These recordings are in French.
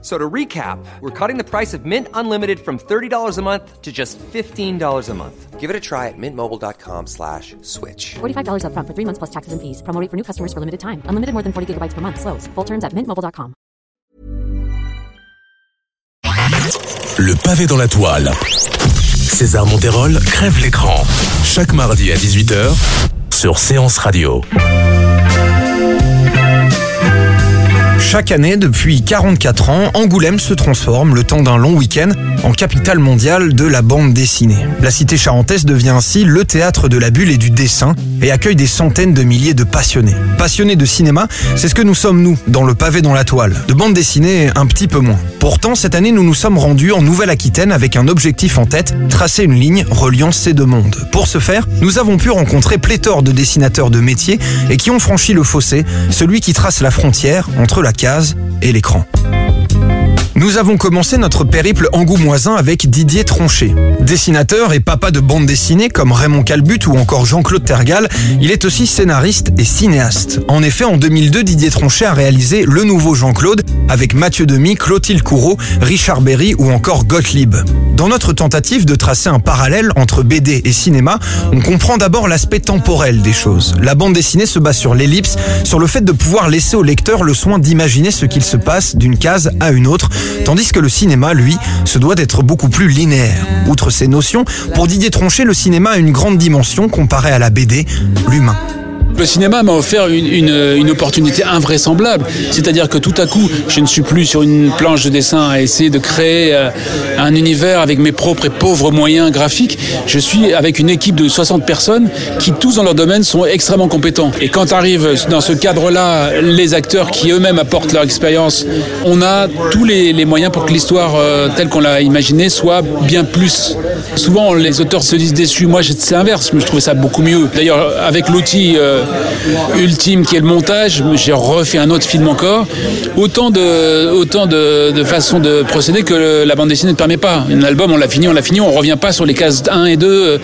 So to recap, we're cutting the price of Mint Unlimited from $30 a month to just $15 a month. Give it a try at mintmobile.com slash switch. $45 upfront for three months plus taxes and fees. Promo rate for new customers for limited time. Unlimited more than 40 gigabytes per month. Slows. Full terms at mintmobile.com. Le pavé dans la toile. César Monterol crève l'écran. Chaque mardi à 18h sur Séance Radio. Chaque année, depuis 44 ans, Angoulême se transforme, le temps d'un long week-end, en capitale mondiale de la bande dessinée. La cité charentaise devient ainsi le théâtre de la bulle et du dessin et accueille des centaines de milliers de passionnés. Passionnés de cinéma, c'est ce que nous sommes nous, dans le pavé dans la toile. De bande dessinée, un petit peu moins. Pourtant, cette année, nous nous sommes rendus en Nouvelle-Aquitaine avec un objectif en tête, tracer une ligne reliant ces deux mondes. Pour ce faire, nous avons pu rencontrer pléthore de dessinateurs de métier et qui ont franchi le fossé, celui qui trace la frontière entre la case et l'écran. Nous avons commencé notre périple angoumoisin avec Didier Tronchet. Dessinateur et papa de bande dessinée comme Raymond Calbut ou encore Jean-Claude Tergal, il est aussi scénariste et cinéaste. En effet, en 2002, Didier Tronchet a réalisé Le Nouveau Jean-Claude avec Mathieu Demy, Clotilde Courreau, Richard Berry ou encore Gottlieb. Dans notre tentative de tracer un parallèle entre BD et cinéma, on comprend d'abord l'aspect temporel des choses. La bande dessinée se base sur l'ellipse, sur le fait de pouvoir laisser au lecteur le soin d'imaginer ce qu'il se passe d'une case à une autre, tandis que le cinéma, lui, se doit d'être beaucoup plus linéaire. Outre ces notions, pour Didier Tronchet, le cinéma a une grande dimension comparée à la BD, l'humain. Le cinéma m'a offert une, opportunité invraisemblable. C'est-à-dire que tout à coup, je ne suis plus sur une planche de dessin à essayer de créer euh, un univers avec mes propres et pauvres moyens graphiques. Je suis avec une équipe de 60 personnes qui, tous dans leur domaine, sont extrêmement compétents. Et quand arrivent dans ce cadre-là les acteurs qui eux-mêmes apportent leur expérience, on a tous les, les moyens pour que l'histoire euh, telle qu'on l'a imaginée soit bien plus. Souvent, les auteurs se disent déçus. Moi, c'est l'inverse, mais je trouvais ça beaucoup mieux. D'ailleurs, avec l'outil euh, ultime qui est le montage, j'ai refait un autre film encore. Autant de, autant de, de façons de procéder que la bande dessinée ne permet pas. Un album, on l'a fini, on l'a fini, on revient pas sur les cases 1 et 2.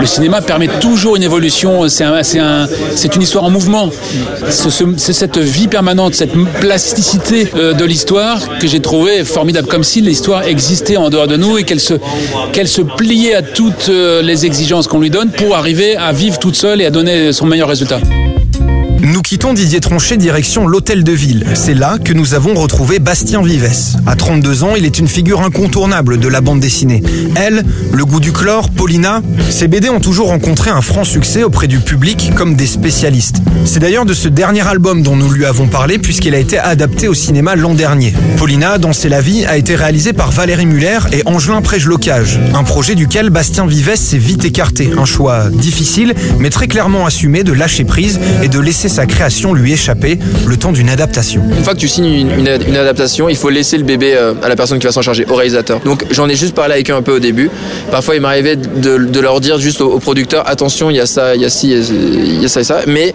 Le cinéma permet toujours une évolution. C'est un, un, une histoire en mouvement. C'est cette vie permanente, cette plasticité euh, de l'histoire que j'ai trouvé formidable. Comme si l'histoire existait en dehors de nous et qu'elle se, qu'elle se pliait à toutes euh, les exigences qu'on lui donne pour arriver à vivre toute seule et à donner son meilleur résultat. Quittons Didier Tronchet direction l'hôtel de ville. C'est là que nous avons retrouvé Bastien Vives. À 32 ans, il est une figure incontournable de la bande dessinée. Elle, le goût du chlore, Paulina, ces BD ont toujours rencontré un franc succès auprès du public comme des spécialistes. C'est d'ailleurs de ce dernier album dont nous lui avons parlé puisqu'il a été adapté au cinéma l'an dernier. Paulina, dans la vie, a été réalisé par Valérie Muller et Angelin Prège-Locage. Un projet duquel Bastien Vives s'est vite écarté. Un choix difficile, mais très clairement assumé de lâcher prise et de laisser sa création lui échapper le temps d'une adaptation. Une fois que tu signes une, adaptation, il faut laisser le bébé euh, à la personne qui va s'en charger, au réalisateur. Donc j'en ai juste parlé avec eux un peu au début. Parfois il m'arrivait de, leur dire juste au, au, producteur attention, il y a ça, il y a ci, il y a ça et ça. Mais,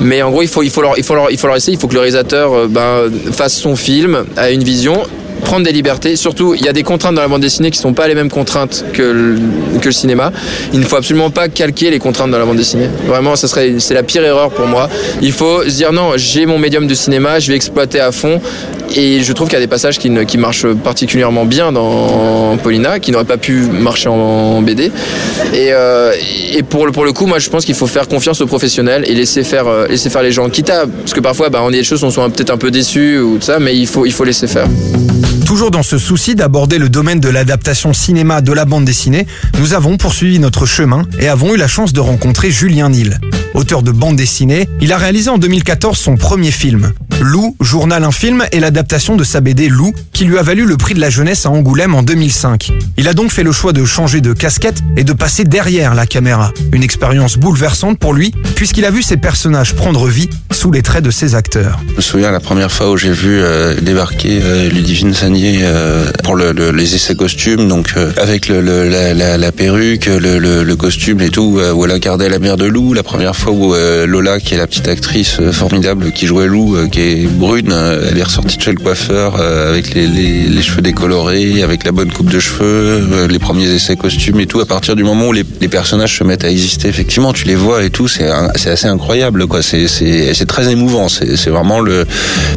mais en gros, il faut, il, faut leur, il, faut leur, il faut leur essayer, il faut que le réalisateur euh, ben, fasse son film, a une vision prendre des libertés. Surtout, il y a des contraintes dans la bande dessinée qui ne sont pas les mêmes contraintes que le, cinéma. Il ne faut absolument pas calquer les contraintes dans la bande dessinée. Vraiment, ça serait, c'est la pire erreur pour moi. Il faut se dire non, j'ai mon médium de cinéma, je vais exploiter à fond. Et je trouve qu'il y a des passages qui, marchent particulièrement bien dans Paulina, qui n'auraient pas pu marcher en BD. Et, euh, et pour, le, pour le coup, moi, je pense qu'il faut faire confiance aux professionnels et laisser faire, euh, laisser faire les gens. Quitte à, parce que parfois, bah, on est des choses, on soit peut-être un peu déçus ou ça, mais il faut, il faut laisser faire. Toujours dans ce souci d'aborder le domaine de l'adaptation cinéma de la bande dessinée, nous avons poursuivi notre chemin et avons eu la chance de rencontrer Julien Nil. Auteur de bande dessinée, il a réalisé en 2014 son premier film. Lou, Journal un film est l'adaptation de sa BD Lou qui lui a valu le prix de la jeunesse à Angoulême en 2005. Il a donc fait le choix de changer de casquette et de passer derrière la caméra. Une expérience bouleversante pour lui puisqu'il a vu ses personnages prendre vie sous les traits de ses acteurs. Je me souviens la première fois où j'ai vu euh, débarquer euh, Ludivine euh, pour le, le, les essais costumes, donc avec la, perruque, le, costume et tout, où elle incarnait la mère de Lou. La première fois où Lola, qui est la petite actrice formidable qui jouait Lou, qui est brune, euh, elle est ressortie de chez le coiffeur euh, avec les, les, les cheveux décolorés, avec la bonne coupe de cheveux, euh, les premiers essais costumes et tout. À partir du moment où les, les personnages se mettent à exister, effectivement, tu les vois et tout, c'est assez incroyable, quoi. C'est très émouvant. C'est vraiment le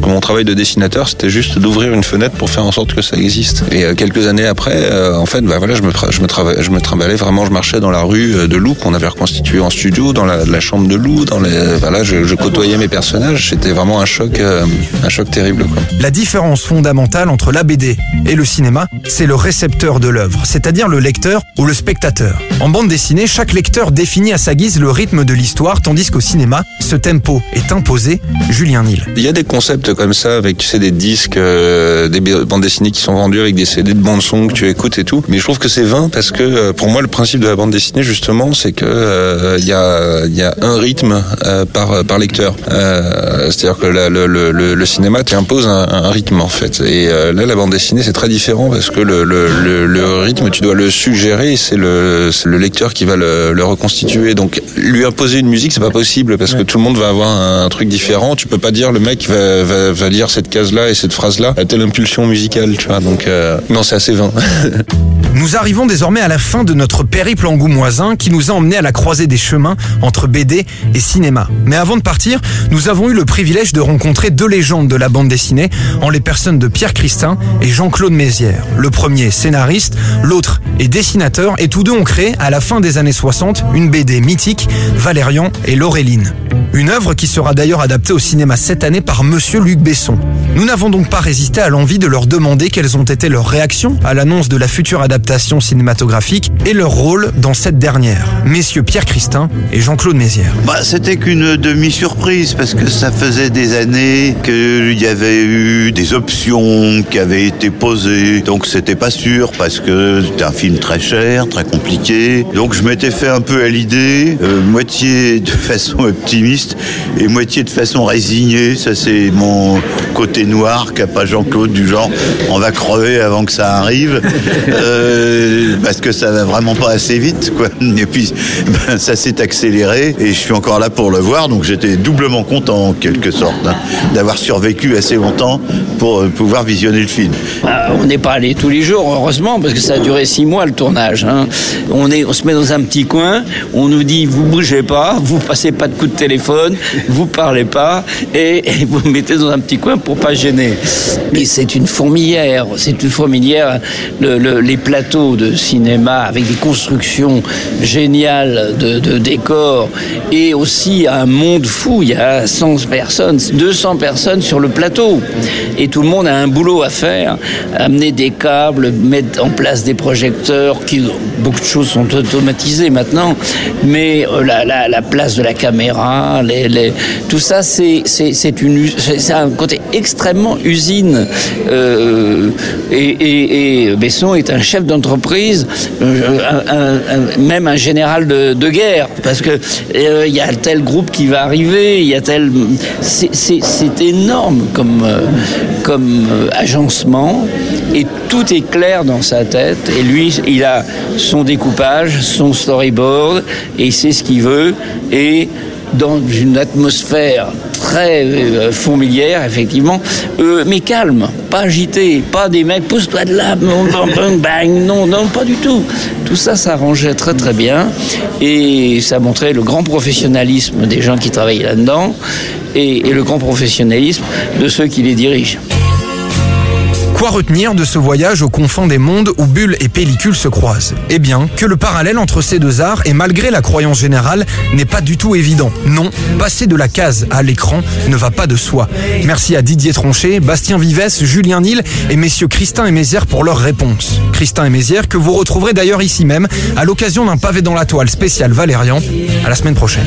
mon travail de dessinateur, c'était juste d'ouvrir une fenêtre pour faire en sorte que ça existe. Et quelques années après, en fait, bah voilà, je me je me je me vraiment, je marchais dans la rue de Lou qu'on avait reconstitué en studio, dans la, la chambre de Lou, dans les, voilà, je, je côtoyais mes personnages. C'était vraiment un choc, euh, un choc terrible, quoi. La différence fondamentale entre la BD et le cinéma, c'est le récepteur de l'œuvre, c'est-à-dire le lecteur ou le spectateur. En bande dessinée, chaque lecteur définit à sa guise le rythme de l'histoire, tandis qu'au cinéma, ce tempo est imposé. Julien Nil. Il y a des concepts comme ça avec tu sais des disques, euh, des bandes dessinées qui sont vendues avec des CD de bande son que tu écoutes et tout. Mais je trouve que c'est vain parce que euh, pour moi le principe de la bande dessinée justement c'est que euh, il y a il y a un rythme par par lecteur. C'est-à-dire que la- le, le, le, le cinéma t'impose un, un rythme en fait. Et euh, là la bande dessinée c'est très différent parce que le, rythme tu dois le suggérer. et C'est le lecteur qui va le, reconstituer. Donc lui imposer une musique c'est pas possible parce que tout le monde va avoir un, truc différent. Tu peux pas dire le mec va, va, va lire cette case là et cette phrase là à telle impulsion musicale. Tu vois donc euh, non c'est assez vain. Nous arrivons désormais à la fin de notre périple angoumoisin qui nous a emmenés à la croisée des chemins entre BD et cinéma. Mais avant de partir, nous avons eu le privilège de rencontrer deux légendes de la bande dessinée en les personnes de Pierre Christin et Jean-Claude Mézières. Le premier scénariste, l'autre est dessinateur et tous deux ont créé à la fin des années 60 une BD mythique, Valérian et Laureline. Une œuvre qui sera d'ailleurs adaptée au cinéma cette année par Monsieur Luc Besson. Nous n'avons donc pas résisté à l'envie de leur demander quelles ont été leurs réactions à l'annonce de la future adaptation cinématographique et leur rôle dans cette dernière. Messieurs Pierre Christin et Jean-Claude Mézières. Bah, c'était qu'une demi-surprise parce que ça faisait des années qu'il y avait eu des options qui avaient été posées. Donc c'était pas sûr parce que c'était un film très cher, très compliqué. Donc je m'étais fait un peu à l'idée, euh, moitié de façon optimiste et moitié de façon résignée. Ça c'est mon côté noir qu'a pas Jean-Claude du genre on va crever avant que ça arrive Euh, parce que ça va vraiment pas assez vite quoi. Et puis ben, ça s'est accéléré et je suis encore là pour le voir donc j'étais doublement content en quelque sorte hein, d'avoir survécu assez longtemps pour euh, pouvoir visionner le film. Ah, on n'est pas allé tous les jours, heureusement, parce que ça a duré six mois le tournage. hein. On, est, on se met dans un petit coin, on nous dit vous bougez pas, vous passez pas de coup de téléphone, vous parlez pas, et, et vous mettez dans un petit coin pour pas gêner. Mais c'est une fourmilière, c'est une fourmilière. Le- le- les plateaux de cinéma avec des constructions géniales de, de décors et aussi un monde fou. Il y a 100 personnes, 200 personnes sur le plateau. Et tout le monde a un boulot à faire, amener des câbles, mettre en place des projecteurs, qui beaucoup de choses sont automatisées maintenant, mais euh, la, la- la place de la caméra, les, tout ça, c'est un côté extrêmement usine. Euh, et, Besson est un chef d'entreprise, euh, même un général de, guerre, parce que euh, il y a tel groupe qui va arriver, il y a tel, c'est- c'est énorme comme euh, comme euh, agencement et tout est clair dans sa tête et lui il a son découpage, son storyboard et il sait ce qu'il veut et dans une atmosphère très euh, fourmilière, effectivement, euh, mais calme, pas agité, pas des mecs, pousse-toi de là, bang, bang, bang, bang, non, non, pas du tout. Tout ça s'arrangeait très très bien et ça montrait le grand professionnalisme des gens qui travaillaient là-dedans et, le grand professionnalisme de ceux qui les dirigent. Quoi retenir de ce voyage aux confins des mondes où bulles et pellicules se croisent? Eh bien, que le parallèle entre ces deux arts, et malgré la croyance générale, n'est pas du tout évident. Non, passer de la case à l'écran ne va pas de soi. Merci à Didier Tronchet, Bastien Vives, Julien Nil et messieurs Christin et Mézières pour leurs réponses. Christin et Mézières que vous retrouverez d'ailleurs ici même à l'occasion d'un pavé dans la toile spécial Valérian. À la semaine prochaine.